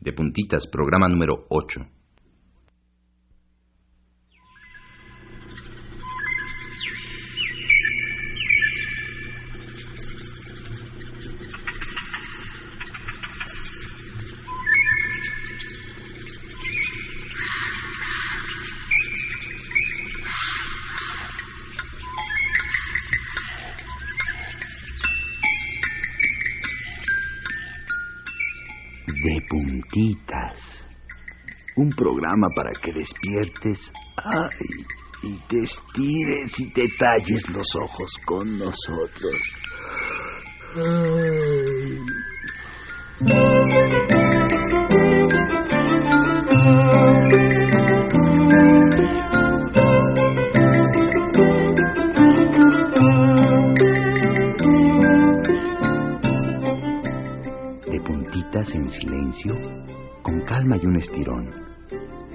De puntitas, programa número 8. Despiertes ay, y te estires y te talles los ojos con nosotros. De puntitas en silencio, con calma y un estirón,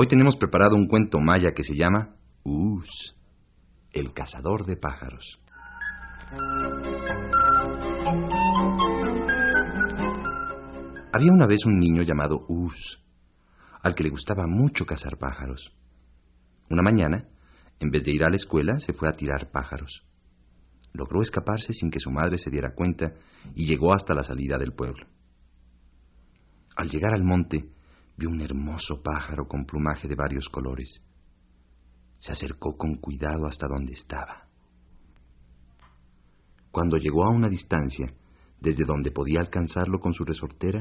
Hoy tenemos preparado un cuento maya que se llama Us, el cazador de pájaros. Había una vez un niño llamado Us, al que le gustaba mucho cazar pájaros. Una mañana, en vez de ir a la escuela, se fue a tirar pájaros. Logró escaparse sin que su madre se diera cuenta y llegó hasta la salida del pueblo. Al llegar al monte, vio un hermoso pájaro con plumaje de varios colores. Se acercó con cuidado hasta donde estaba. Cuando llegó a una distancia, desde donde podía alcanzarlo con su resortera,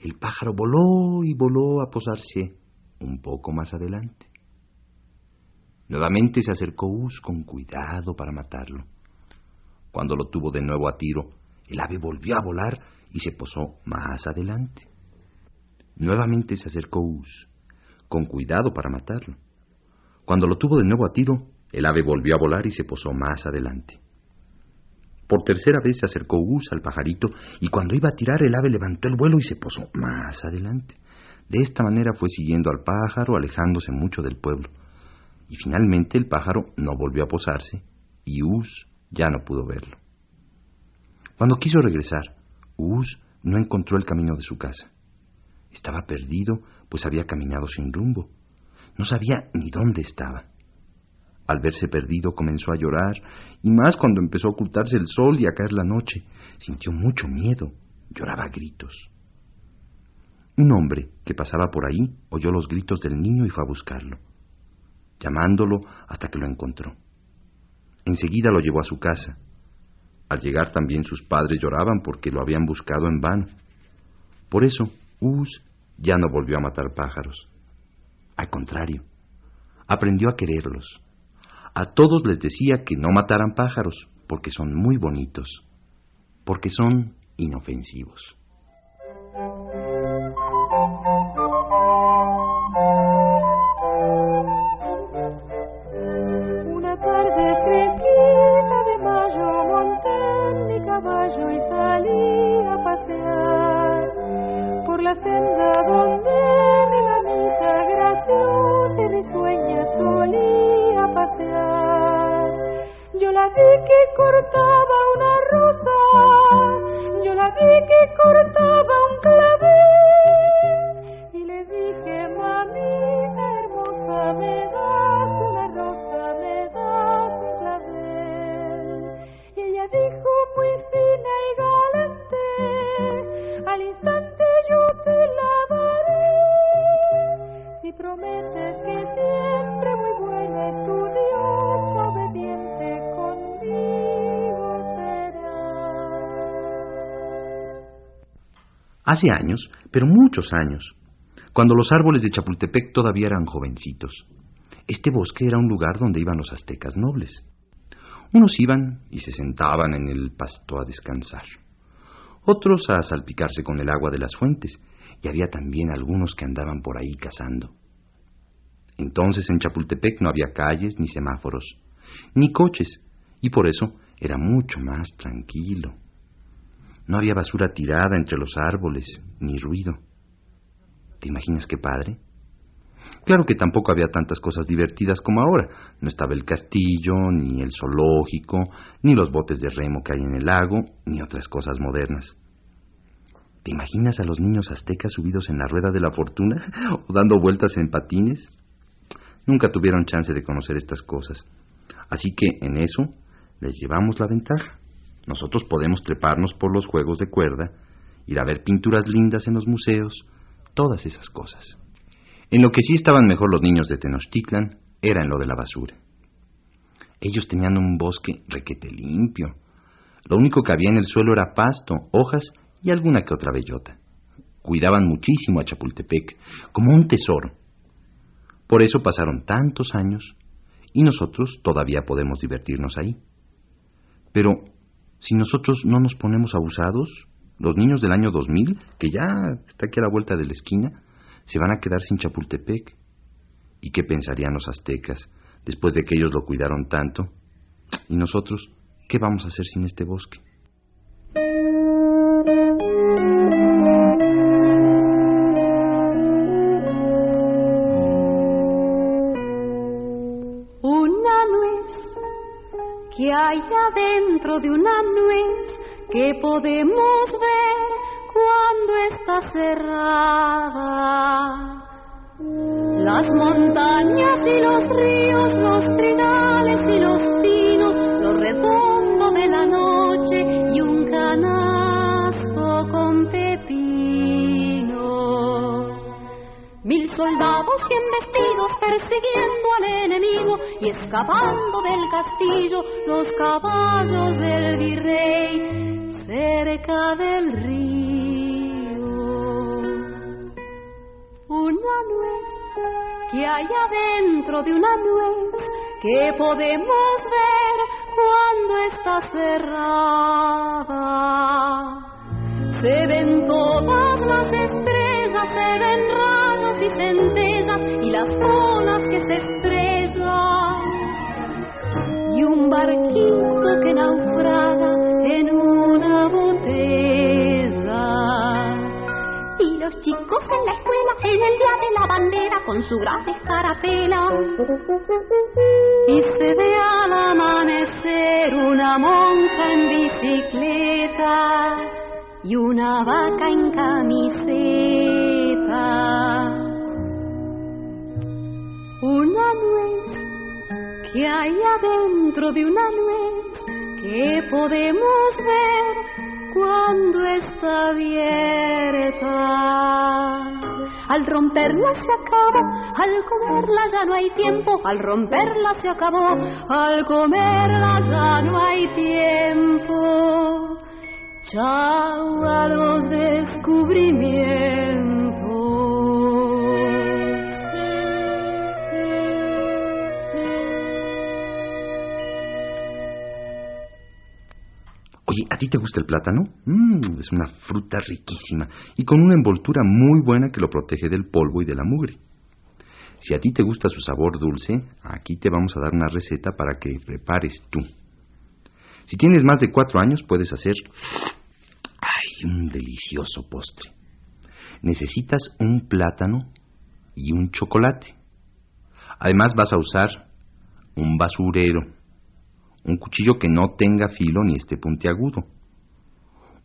el pájaro voló y voló a posarse un poco más adelante. Nuevamente se acercó Us con cuidado para matarlo. Cuando lo tuvo de nuevo a tiro, el ave volvió a volar y se posó más adelante. Nuevamente se acercó Us, con cuidado para matarlo. Cuando lo tuvo de nuevo a tiro, el ave volvió a volar y se posó más adelante. Por tercera vez se acercó Us al pajarito y cuando iba a tirar el ave levantó el vuelo y se posó más adelante. De esta manera fue siguiendo al pájaro, alejándose mucho del pueblo. Y finalmente el pájaro no volvió a posarse y Us ya no pudo verlo. Cuando quiso regresar, Us no encontró el camino de su casa. Estaba perdido, pues había caminado sin rumbo. No sabía ni dónde estaba. Al verse perdido comenzó a llorar, y más cuando empezó a ocultarse el sol y a caer la noche. Sintió mucho miedo, lloraba a gritos. Un hombre que pasaba por ahí oyó los gritos del niño y fue a buscarlo, llamándolo hasta que lo encontró. Enseguida lo llevó a su casa. Al llegar también sus padres lloraban porque lo habían buscado en vano. Por eso, Us ya no volvió a matar pájaros. Al contrario, aprendió a quererlos a todos les decía que no mataran pájaros, porque son muy bonitos, porque son inofensivos. Hace años, pero muchos años, cuando los árboles de Chapultepec todavía eran jovencitos. Este bosque era un lugar donde iban los aztecas nobles. Unos iban y se sentaban en el pasto a descansar, otros a salpicarse con el agua de las fuentes, y había también algunos que andaban por ahí cazando. Entonces en Chapultepec no había calles ni semáforos, ni coches, y por eso era mucho más tranquilo. No había basura tirada entre los árboles, ni ruido. ¿Te imaginas qué padre? Claro que tampoco había tantas cosas divertidas como ahora. No estaba el castillo, ni el zoológico, ni los botes de remo que hay en el lago, ni otras cosas modernas. ¿Te imaginas a los niños aztecas subidos en la rueda de la fortuna o dando vueltas en patines? Nunca tuvieron chance de conocer estas cosas. Así que en eso les llevamos la ventaja. Nosotros podemos treparnos por los juegos de cuerda, ir a ver pinturas lindas en los museos, todas esas cosas. En lo que sí estaban mejor los niños de Tenochtitlan era en lo de la basura. Ellos tenían un bosque requete limpio. Lo único que había en el suelo era pasto, hojas y alguna que otra bellota. Cuidaban muchísimo a Chapultepec, como un tesoro. Por eso pasaron tantos años y nosotros todavía podemos divertirnos ahí. Pero si nosotros no nos ponemos abusados, los niños del año 2000, que ya está aquí a la vuelta de la esquina, se van a quedar sin Chapultepec. ¿Y qué pensarían los aztecas después de que ellos lo cuidaron tanto? ¿Y nosotros qué vamos a hacer sin este bosque? Hay adentro de una nuez que podemos ver cuando está cerrada. Las montañas y los ríos, los trinales y los pinos, lo redondo de la noche y un canasto con pepinos. Mil soldados bien vestidos persiguiendo y escapando del castillo los caballos del virrey cerca del río. Una nuez que hay adentro de una nuez que podemos ver cuando está cerrada. Se ven todas las estrellas, se ven rayos y centellas y las barquito que naufraga en una los chicos en la escuela en el día de la bandera con su gran escarapela. Y se ve al amanecer una monja en bicicleta y una vaca en camiseta. Que hay adentro de una nuez que podemos ver cuando está abierta. Al romperla se acabó, al comerla ya no hay tiempo, al romperla se acabó, al comerla ya no hay tiempo. Chao a los descubrimientos. Ti te gusta el plátano? Mmm, es una fruta riquísima y con una envoltura muy buena que lo protege del polvo y de la mugre. Si a ti te gusta su sabor dulce, aquí te vamos a dar una receta para que prepares tú. Si tienes más de cuatro años, puedes hacer un delicioso postre. Necesitas un plátano y un chocolate. Además vas a usar un basurero un cuchillo que no tenga filo ni esté puntiagudo,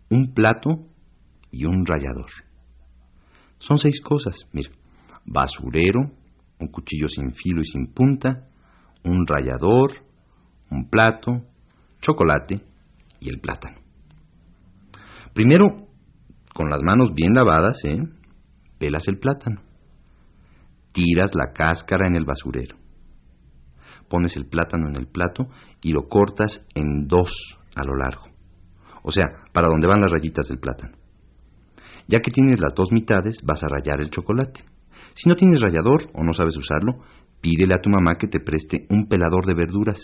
un plato y un rallador. Son seis cosas, mira, basurero, un cuchillo sin filo y sin punta, un rallador, un plato, chocolate y el plátano. Primero, con las manos bien lavadas, ¿eh? pelas el plátano. Tiras la cáscara en el basurero pones el plátano en el plato y lo cortas en dos a lo largo. O sea, para donde van las rayitas del plátano. Ya que tienes las dos mitades, vas a rayar el chocolate. Si no tienes rallador o no sabes usarlo, pídele a tu mamá que te preste un pelador de verduras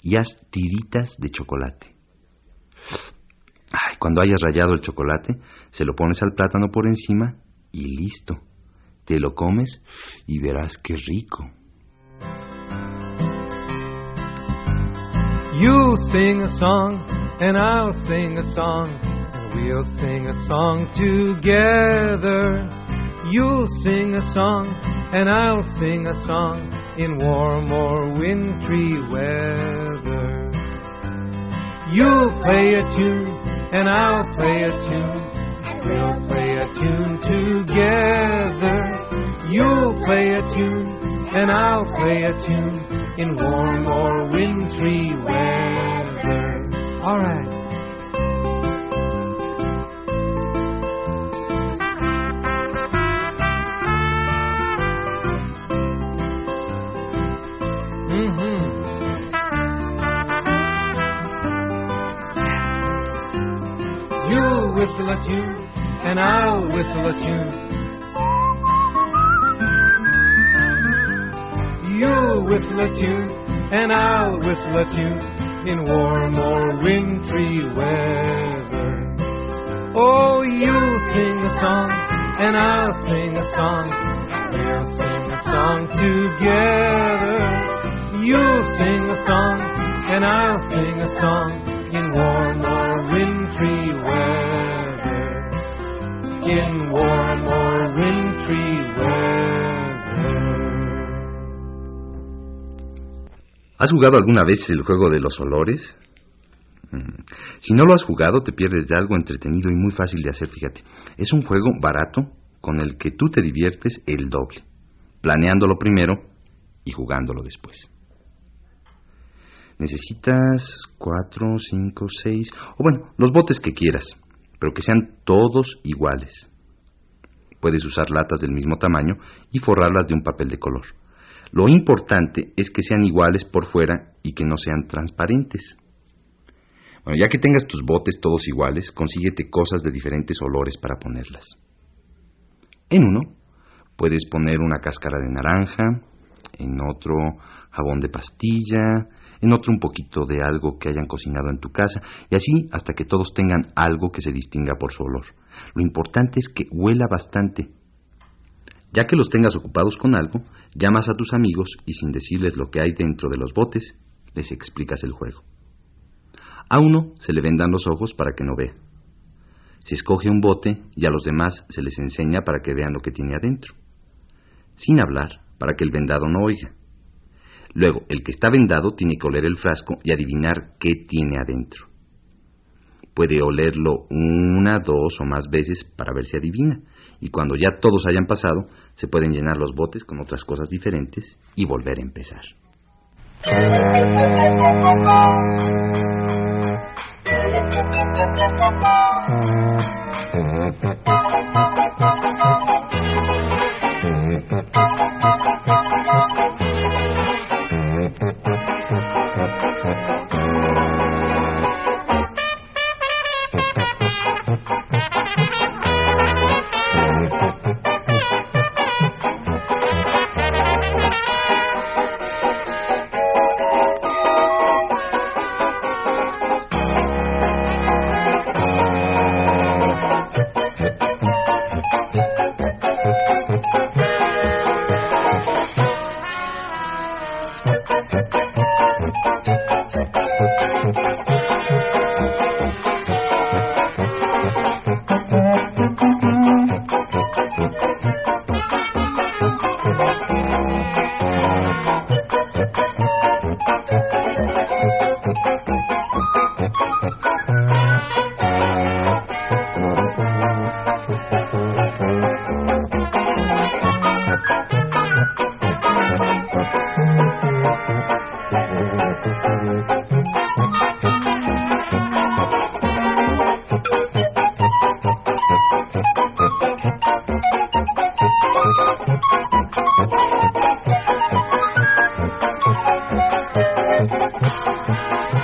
y haz tiritas de chocolate. Ay, cuando hayas rayado el chocolate, se lo pones al plátano por encima y listo. Te lo comes y verás qué rico. You'll sing a song, and I'll sing a song, and we'll sing a song together. You'll sing a song, and I'll sing a song in warm or wintry weather. You'll play a tune, and I'll play a tune, and we'll play a tune together. You'll play a tune, and I'll play a tune in warm or wintry weather. All right. Mm-hmm. You'll whistle a tune, and I'll whistle a tune. You'll whistle a tune, and I'll whistle a tune in warm or wintry weather. Oh, you'll sing a song, and I'll sing a song. We'll sing a song together. You'll sing a song, and I'll sing a song ¿Has jugado alguna vez el juego de los olores? Mm. Si no lo has jugado, te pierdes de algo entretenido y muy fácil de hacer, fíjate. Es un juego barato con el que tú te diviertes el doble, planeándolo primero y jugándolo después. Necesitas cuatro, cinco, seis, o bueno, los botes que quieras, pero que sean todos iguales. Puedes usar latas del mismo tamaño y forrarlas de un papel de color. Lo importante es que sean iguales por fuera y que no sean transparentes. Bueno, ya que tengas tus botes todos iguales, consíguete cosas de diferentes olores para ponerlas. En uno, Puedes poner una cáscara de naranja, en otro jabón de pastilla, en otro un poquito de algo que hayan cocinado en tu casa, y así hasta que todos tengan algo que se distinga por su olor. Lo importante es que huela bastante. Ya que los tengas ocupados con algo, llamas a tus amigos y sin decirles lo que hay dentro de los botes, les explicas el juego. A uno se le vendan los ojos para que no vea. Se escoge un bote y a los demás se les enseña para que vean lo que tiene adentro. Sin hablar, para que el vendado no oiga. Luego, el que está vendado tiene que oler el frasco y adivinar qué tiene adentro. Puede olerlo una, dos o más veces para ver si adivina. Y cuando ya todos hayan pasado, se pueden llenar los botes con otras cosas diferentes y volver a empezar. Música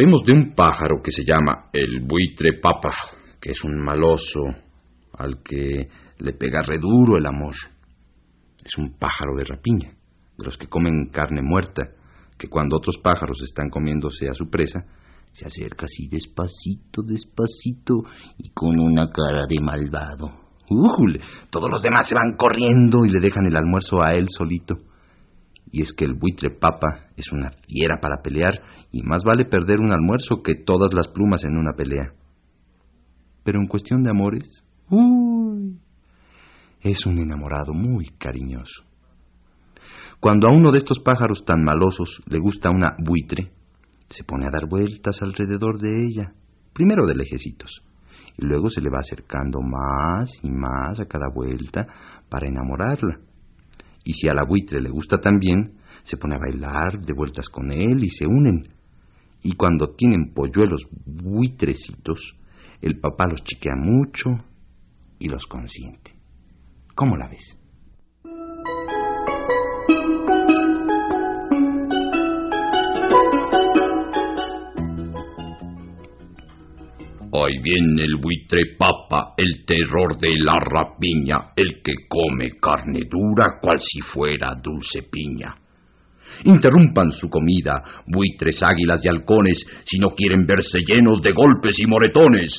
Sabemos de un pájaro que se llama el buitre papa, que es un maloso al que le pega reduro el amor. Es un pájaro de rapiña, de los que comen carne muerta, que cuando otros pájaros están comiéndose a su presa, se acerca así despacito, despacito y con una cara de malvado. ¡Ujule! Todos los demás se van corriendo y le dejan el almuerzo a él solito y es que el buitre papa es una fiera para pelear y más vale perder un almuerzo que todas las plumas en una pelea. Pero en cuestión de amores, uy, es un enamorado muy cariñoso. Cuando a uno de estos pájaros tan malosos le gusta una buitre, se pone a dar vueltas alrededor de ella, primero de lejecitos, y luego se le va acercando más y más a cada vuelta para enamorarla y si a la buitre le gusta también, se pone a bailar de vueltas con él y se unen. Y cuando tienen polluelos buitrecitos, el papá los chiquea mucho y los consiente. ¿Cómo la ves? Ahí viene el buitre papa, el terror de la rapiña, el que come carne dura cual si fuera dulce piña. Interrumpan su comida, buitres, águilas y halcones, si no quieren verse llenos de golpes y moretones.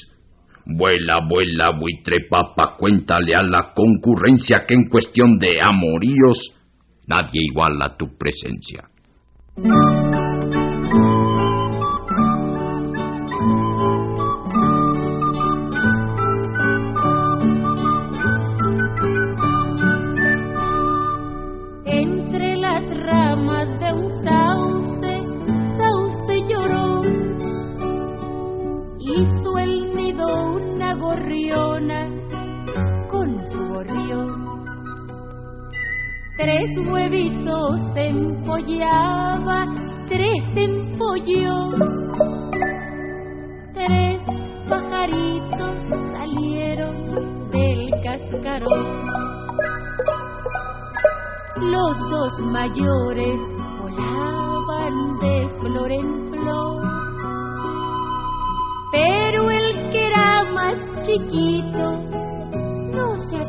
Vuela, vuela, buitre papa, cuéntale a la concurrencia que en cuestión de amoríos nadie iguala tu presencia.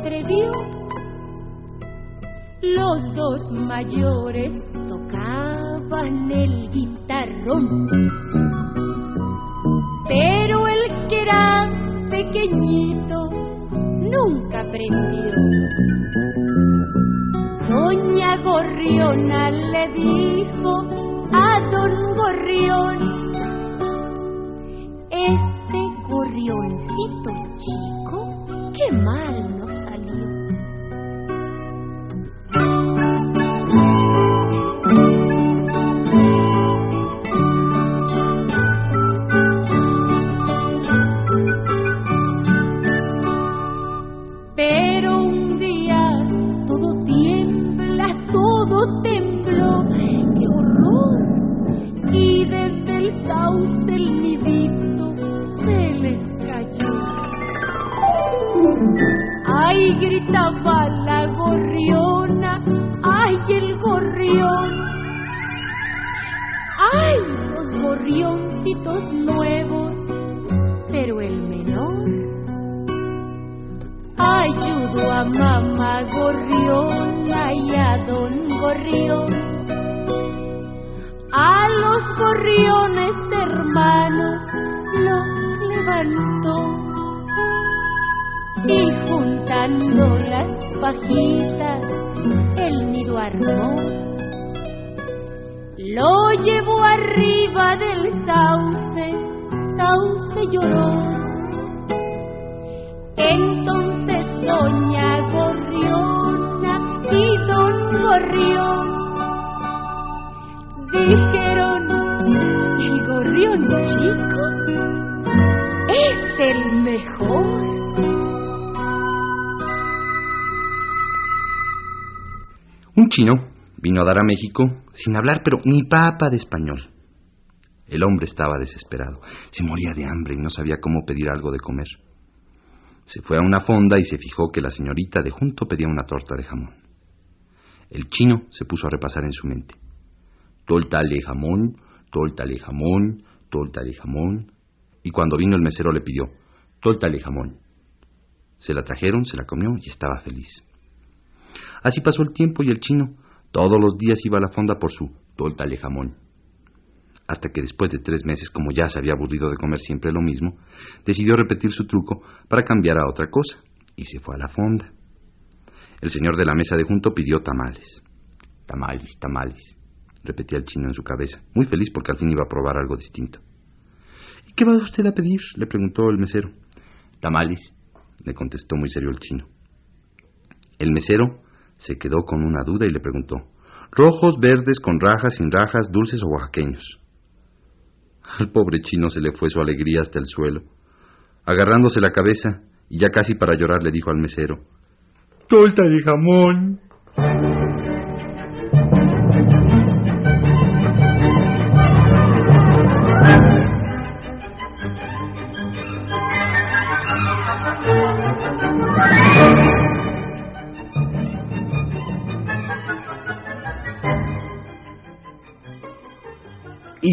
atrevió. Los dos mayores tocaban el guitarrón, pero el que era pequeñito nunca aprendió. Doña Gorriona le dijo a don Gorrión, este gorrioncito chico, qué mal cantando las pajitas, el nido armó. Lo llevó arriba del sauce, sauce lloró. Chino vino a dar a México sin hablar, pero ni papa de español. El hombre estaba desesperado, se moría de hambre y no sabía cómo pedir algo de comer. Se fue a una fonda y se fijó que la señorita de junto pedía una torta de jamón. El chino se puso a repasar en su mente. Torta de jamón, torta de jamón, torta de jamón. Y cuando vino el mesero le pidió, torta de jamón. Se la trajeron, se la comió y estaba feliz. Así pasó el tiempo y el chino todos los días iba a la fonda por su torta de jamón. Hasta que después de tres meses, como ya se había aburrido de comer siempre lo mismo, decidió repetir su truco para cambiar a otra cosa y se fue a la fonda. El señor de la mesa de junto pidió tamales. Tamales, tamales, repetía el chino en su cabeza, muy feliz porque al fin iba a probar algo distinto. ¿Y qué va usted a pedir? le preguntó el mesero. Tamales, le contestó muy serio el chino. El mesero se quedó con una duda y le preguntó, ¿rojos, verdes, con rajas, sin rajas, dulces o oaxaqueños? Al pobre chino se le fue su alegría hasta el suelo. Agarrándose la cabeza y ya casi para llorar le dijo al mesero, ¡Torta de jamón!